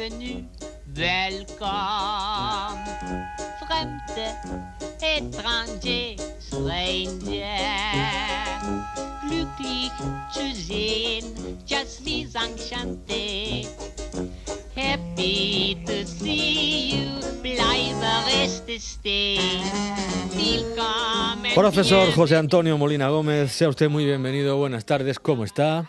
bienvenue, welcome. Fremde, étranger, stranger. Glücklich zu sehen, just wie enchanté. Happy to see you, bleibe reste. Willkommen. Profesor José Antonio Molina Gómez, sea usted muy bienvenido. Buenas tardes, ¿cómo está?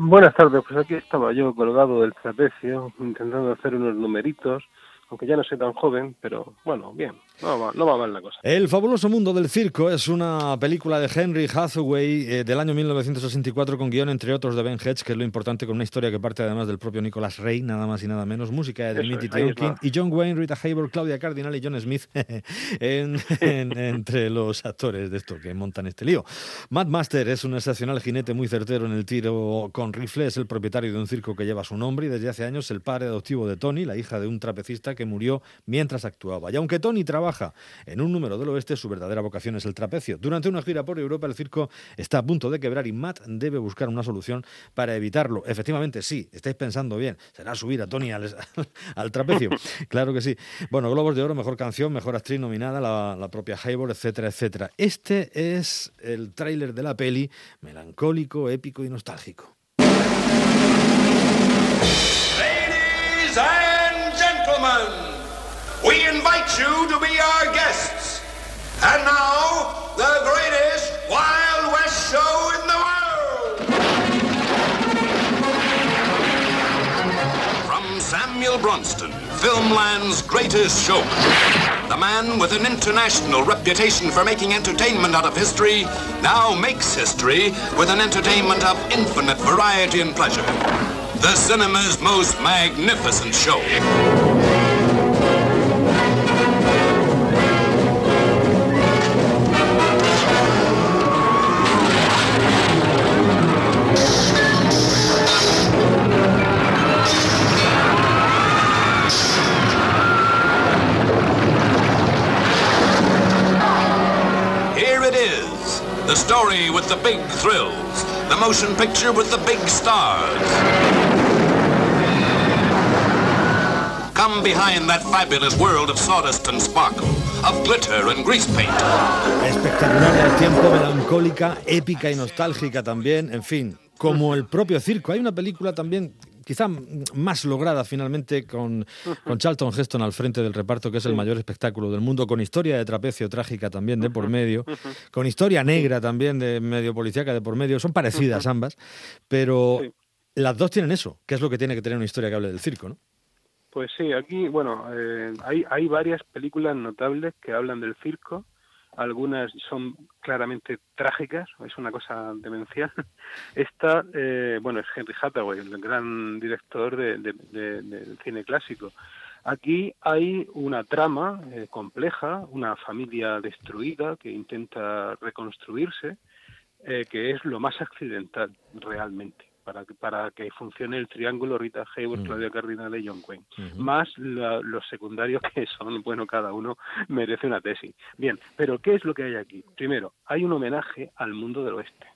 Buenas tardes, pues aquí estaba yo colgado del trapecio, intentando hacer unos numeritos, aunque ya no soy tan joven, pero bueno, bien, no va, no va mal la cosa. El fabuloso mundo del circo es una película de Henry Hathaway eh, del año 1964 con guion entre otros de Ben Hedge, que es lo importante con una historia que parte además del propio Nicholas Ray, nada más y nada menos, música de Dimitri está. y John Wayne, Rita Hayworth, Claudia Cardinal y John Smith en- en- entre los actores de esto que montan este lío. Matt Master es un excepcional jinete muy certero en el tiro con rifle, es el propietario de un circo que lleva su nombre y desde hace años el padre adoptivo de Tony, la hija de un trapecista que murió mientras actuaba. Y aunque Tony trabaja en un número del oeste, su verdadera vocación es el trapecio. Durante una gira por Europa, el circo está a punto de quebrar y Matt debe buscar una solución para evitarlo. Efectivamente, sí, estáis pensando bien, será subir a Tony al, al trapecio. claro que sí. Bueno, Globos de Oro, mejor canción, mejor actriz nominada, la, la propia Hayward, etcétera, etcétera. Este es el tráiler de la peli, melancólico, épico y nostálgico. Ladies and gentlemen, invite you to be our guests. And now, the greatest Wild West show in the world. From Samuel Bronston, Filmland's greatest showman, the man with an international reputation for making entertainment out of history, now makes history with an entertainment of infinite variety and pleasure. The cinema's most magnificent show. Story with the big thrills. The motion picture with the big stars. Come behind that fabulous world of sawdust and sparkle, of glitter and grease paint. Espectacular al tiempo, melancólica, épica y nostálgica también, en fin, como el propio circo. Hay una película también quizá más lograda finalmente con, con Charlton Heston al frente del reparto, que es el mayor espectáculo del mundo, con historia de trapecio trágica también de por medio, con historia negra también de medio policíaca de por medio. Son parecidas ambas, pero Sí. las dos tienen eso, que es lo que tiene que tener una historia que hable del circo, ¿no? Pues sí, aquí, bueno, eh, hay, hay varias películas notables que hablan del circo. Algunas son claramente trágicas, es una cosa demencial. Esta, eh, bueno, es Henry Hathaway, el gran director de- cine clásico. Aquí hay una trama eh, compleja, una familia destruida que intenta reconstruirse, eh, que es lo más accidental realmente para que, para que funcione el triángulo Rita Hayworth, Mm. Claudia Cardinal y John Wayne. Más la- los secundarios que son, bueno, cada uno merece una tesis. Bien, pero ¿qué es lo que hay aquí? Primero, hay un homenaje al mundo del oeste.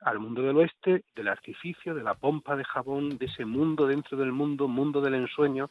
Al mundo del oeste, del artificio, de la pompa de jabón, de ese mundo dentro del mundo, mundo del ensueño,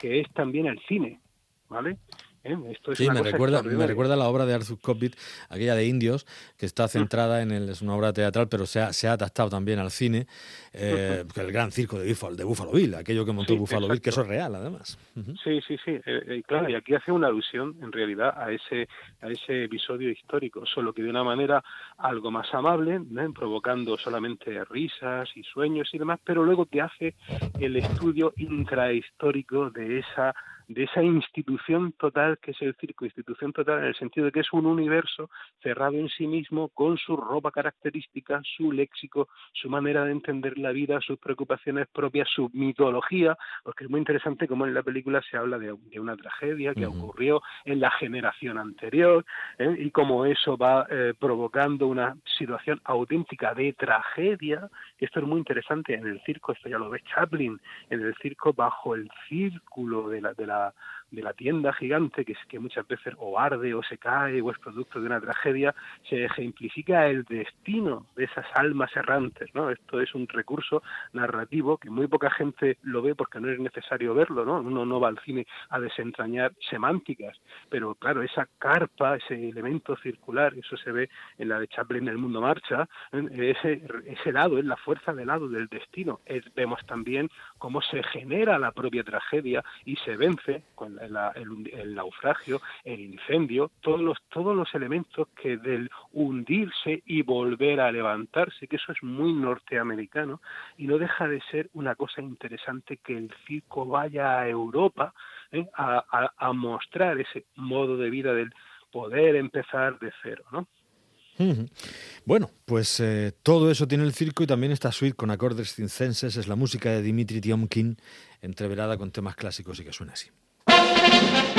que es también el cine, ¿vale? ¿Eh? Esto es Sí, me recuerda, me recuerda la obra de Arthur Cobbett, aquella de Indios, que está centrada en el, es una obra teatral, pero se ha, se ha adaptado también al cine, eh, el gran circo de Buffalo, de Buffalo Bill, aquello que montó Sí, Buffalo Bill, que eso es real además. Sí, sí, sí, eh, claro, y aquí hace una alusión en realidad a ese a ese episodio histórico, solo que de una manera algo más amable, ¿no? provocando solamente risas y sueños y demás, pero luego que hace el estudio intrahistórico de esa de esa institución total que es el circo, institución total en el sentido de que es un universo cerrado en sí mismo con su ropa característica, su léxico, su manera de entender la vida, sus preocupaciones propias, su mitología, porque es muy interesante cómo en la película se habla de, de una tragedia que ocurrió en la generación anterior ¿eh? y cómo eso va eh, provocando una situación auténtica de tragedia. Esto es muy interesante en el circo, esto ya lo ve Chaplin, en el circo bajo el círculo de la, de la uh, de la tienda gigante, que que muchas veces o arde o se cae o es producto de una tragedia, se ejemplifica el destino de esas almas errantes, ¿no? Esto es un recurso narrativo que muy poca gente lo ve porque no es necesario verlo, ¿no? Uno no va al cine a desentrañar semánticas, pero claro, esa carpa, ese elemento circular, eso se ve en la de Chaplin El Mundo Marcha, ese, ese lado es la fuerza del lado del destino. vemos también cómo se genera la propia tragedia y se vence con el, naufragio, el incendio, todos los, todos los elementos que del hundirse y volver a levantarse, que eso es muy norteamericano, y no deja de ser una cosa interesante que el circo vaya a Europa ¿eh? a, a mostrar ese modo de vida del poder empezar de cero, ¿no? Bueno, pues eh, todo eso tiene el circo y también esta suite con acordes cincenses es la música de Dimitri Tiomkin, entreverada con temas clásicos y que suena así. thank you.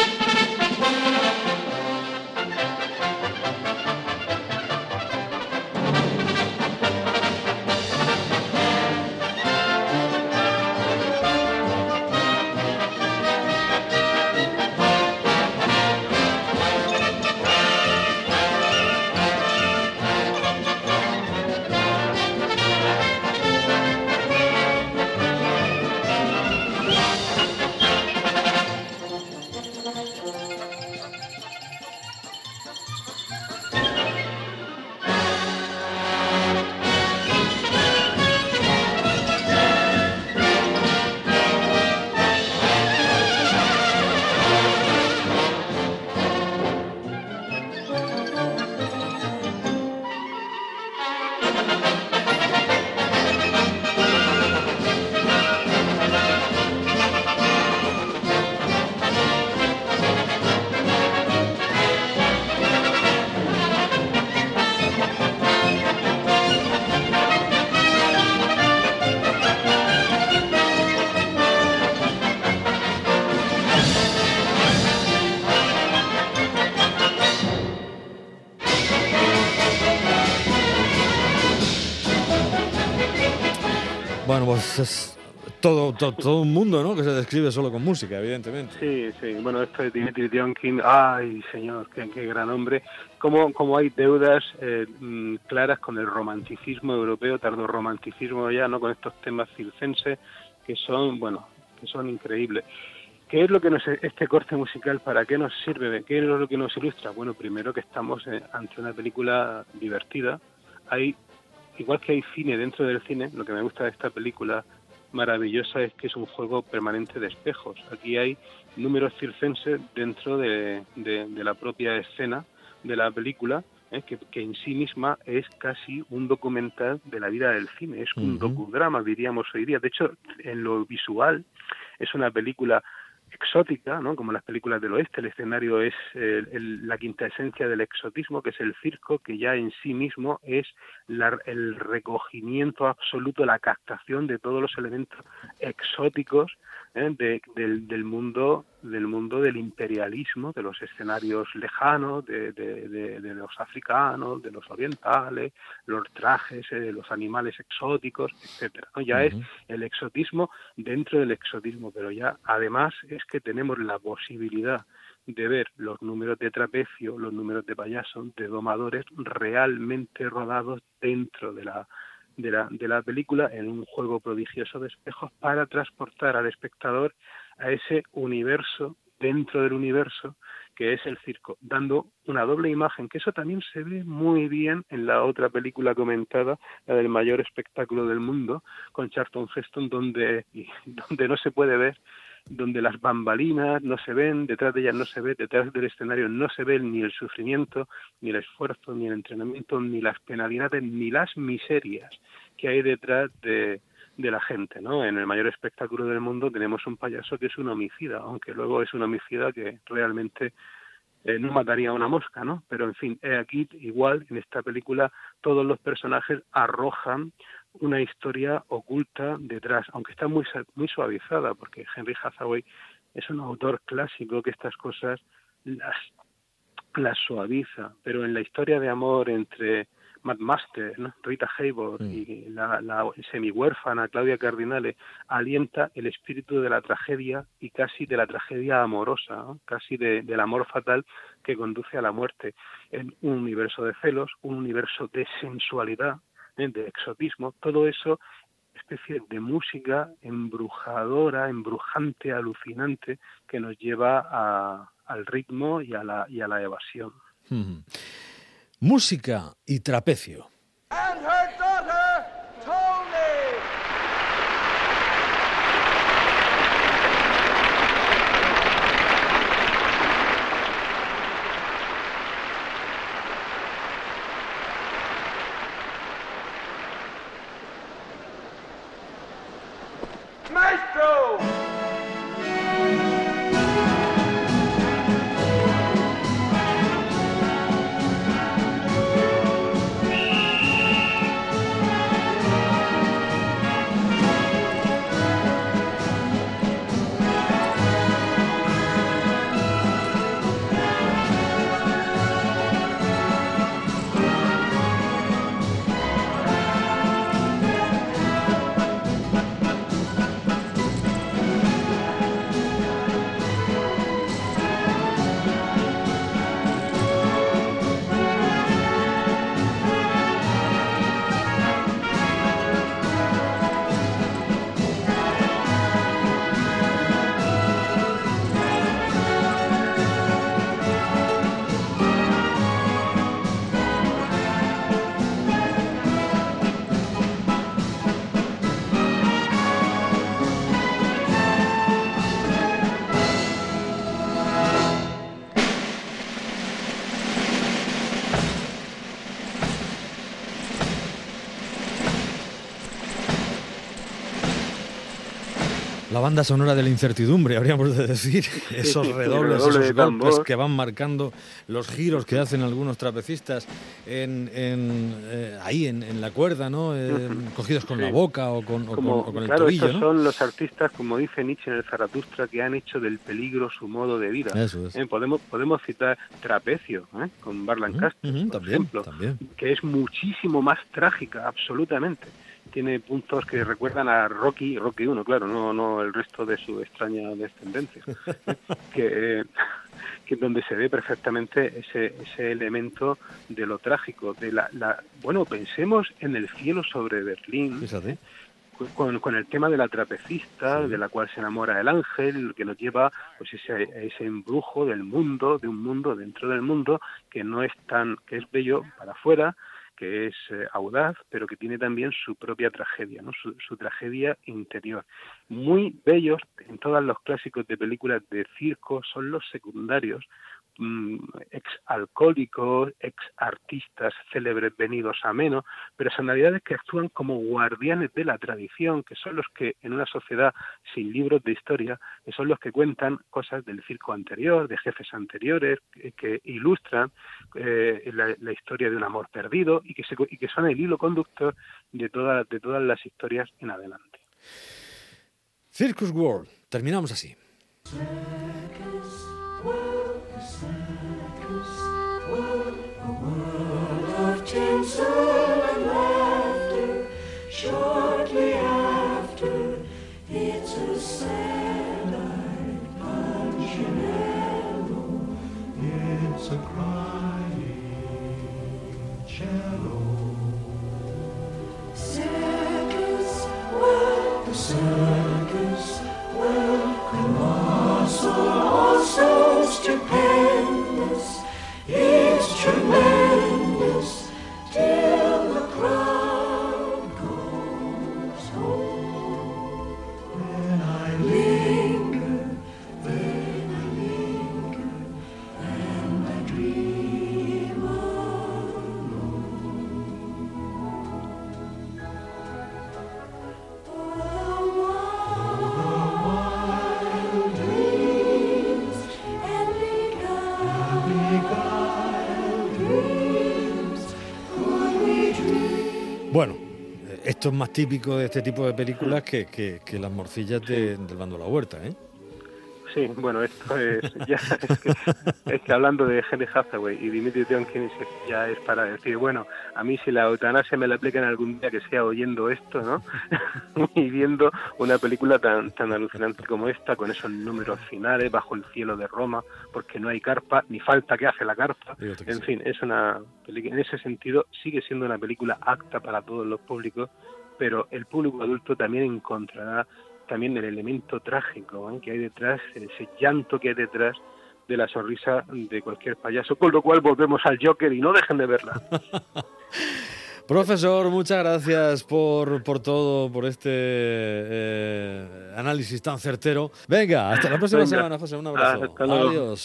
Es todo, todo, un mundo, ¿no? Que se describe solo con música, evidentemente. Sí, sí. Bueno, esto es Dimitri Tionkin. Ay, señor, qué, gran hombre. Como, como hay deudas eh, mm, claras con el romanticismo europeo, tardo romanticismo ya, ¿no? Con estos temas circenses que son, bueno, que son increíbles. ¿Qué es lo que nos, este corte musical, para qué nos sirve? ¿Qué es lo que nos ilustra? Bueno, primero que estamos eh, ante una película divertida. Hay igual que hay cine dentro del cine, lo que me gusta de esta película maravillosa es que es un juego permanente de espejos. Aquí hay números circenses dentro de, la propia escena de la película, ¿eh? que, en sí misma es casi un documental de la vida del cine, es un docudrama, diríamos hoy día. De hecho, en lo visual es una película exótica, ¿no? como las películas del oeste, el escenario es la quinta esencia del exotismo, que es el circo, que ya en sí mismo es el recogimiento absoluto, la captación de todos los elementos exóticos ¿eh? del, mundo del mundo del imperialismo, de los escenarios lejanos, de, los africanos, de los orientales, los trajes, de eh, los animales exóticos, etcétera. Ya es el exotismo dentro del exotismo, pero ya además es que tenemos la posibilidad de ver los números de trapecio, los números de payaso, de domadores realmente rodados dentro de la de la, de la película en un juego prodigioso de espejos para transportar al espectador a ese universo dentro del universo que es el circo, dando una doble imagen, que eso también se ve muy bien en la otra película comentada, la del mayor espectáculo del mundo, con Charlton Heston, donde, donde no se puede ver donde las bambalinas no se ven, detrás de ellas no se ve, detrás del escenario no se ve ni el sufrimiento, ni el esfuerzo, ni el entrenamiento, ni las penalidades, ni las miserias que hay detrás de, de la gente, ¿no? En el mayor espectáculo del mundo tenemos un payaso que es un homicida, aunque luego es un homicida que realmente eh, no mataría a una mosca, ¿no? Pero en fin, aquí igual en esta película todos los personajes arrojan una historia oculta detrás, aunque está muy, muy suavizada, porque Henry Hathaway es un autor clásico que estas cosas las, las suaviza, pero en la historia de amor entre Matt Master, Rita Hayworth Mm. y la, la semi-huérfana Claudia Cardinale, alienta el espíritu de la tragedia y casi de la tragedia amorosa, ¿no? casi de- del amor fatal que conduce a la muerte en un universo de celos, un universo de sensualidad, ¿eh? de exotismo, todo eso especie de música embrujadora, embrujante, alucinante, que nos lleva a- al ritmo y a la, y a la evasión. Música y trapecio. and banda sonora de la incertidumbre, habríamos de decir. Esos redobles, redoble esos golpes que van marcando los giros que hacen algunos trapecistas en, en, eh, ahí en, en la cuerda, ¿no? Eh, cogidos con Sí. la boca o con, o Como, con- o con el claro, tobillo, estos ¿no? son los artistas, como dice Nietzsche en el Zaratustra, que han hecho del peligro su modo de vida. Eso es. Eh, podemos, podemos citar Trapecio, ¿eh? con Barlan Ujú, Castro, ujú, por también, ejemplo, también. que es muchísimo más trágica, absolutamente. Tiene puntos que recuerdan a Rocky, Rocky 1, claro, no, no el resto de su extraña descendencia, ¿eh? que, eh, que donde se ve perfectamente ese, ese elemento de lo trágico, de la, la bueno, pensemos en el cielo sobre Berlín, Fíjate. con, con el tema de la trapecista, Sí. de la cual se enamora el ángel, que nos lleva pues ese, ese embrujo del mundo, de un mundo dentro del mundo, que no es tan, que es bello para afuera, que es eh, audaz, pero que tiene también su propia tragedia, ¿no? su, su tragedia interior. Muy bellos en todos los clásicos de películas de circo son los secundarios, ex alcohólicos, ex artistas célebres venidos a menos, personalidades que actúan como guardianes de la tradición, que son los que en una sociedad sin libros de historia, que son los que cuentan cosas del circo anterior, de jefes anteriores, que, que ilustran eh, la, la historia de un amor perdido y que, se, y que son el hilo conductor de, toda, de todas las historias en adelante. Circus World. Terminamos así. Change the Bueno, esto es más típico de este tipo de películas que las morcillas de- del bando de la huerta, ¿eh? Sí, bueno, esto es ya es que, es que hablando de Henry Hathaway y Dimitri Tompkins ya es para decir, bueno, a mí si la eutanasia me la aplican algún día que sea oyendo esto, ¿no? y viendo una película tan tan alucinante como esta con esos números finales bajo el cielo de Roma, porque no hay carpa ni falta que hace la carpa. En sí. fin, es una película en ese sentido sigue siendo una película apta para todos los públicos, pero el público adulto también encontrará también el elemento trágico ¿eh? que hay detrás, ese llanto que hay detrás de la sonrisa de cualquier payaso, con lo cual volvemos al Joker y no dejen de verla. Profesor, muchas gracias por, por todo, por este eh, análisis tan certero. Venga, hasta la próxima Venga. semana, José. Un abrazo. Luego. Adiós.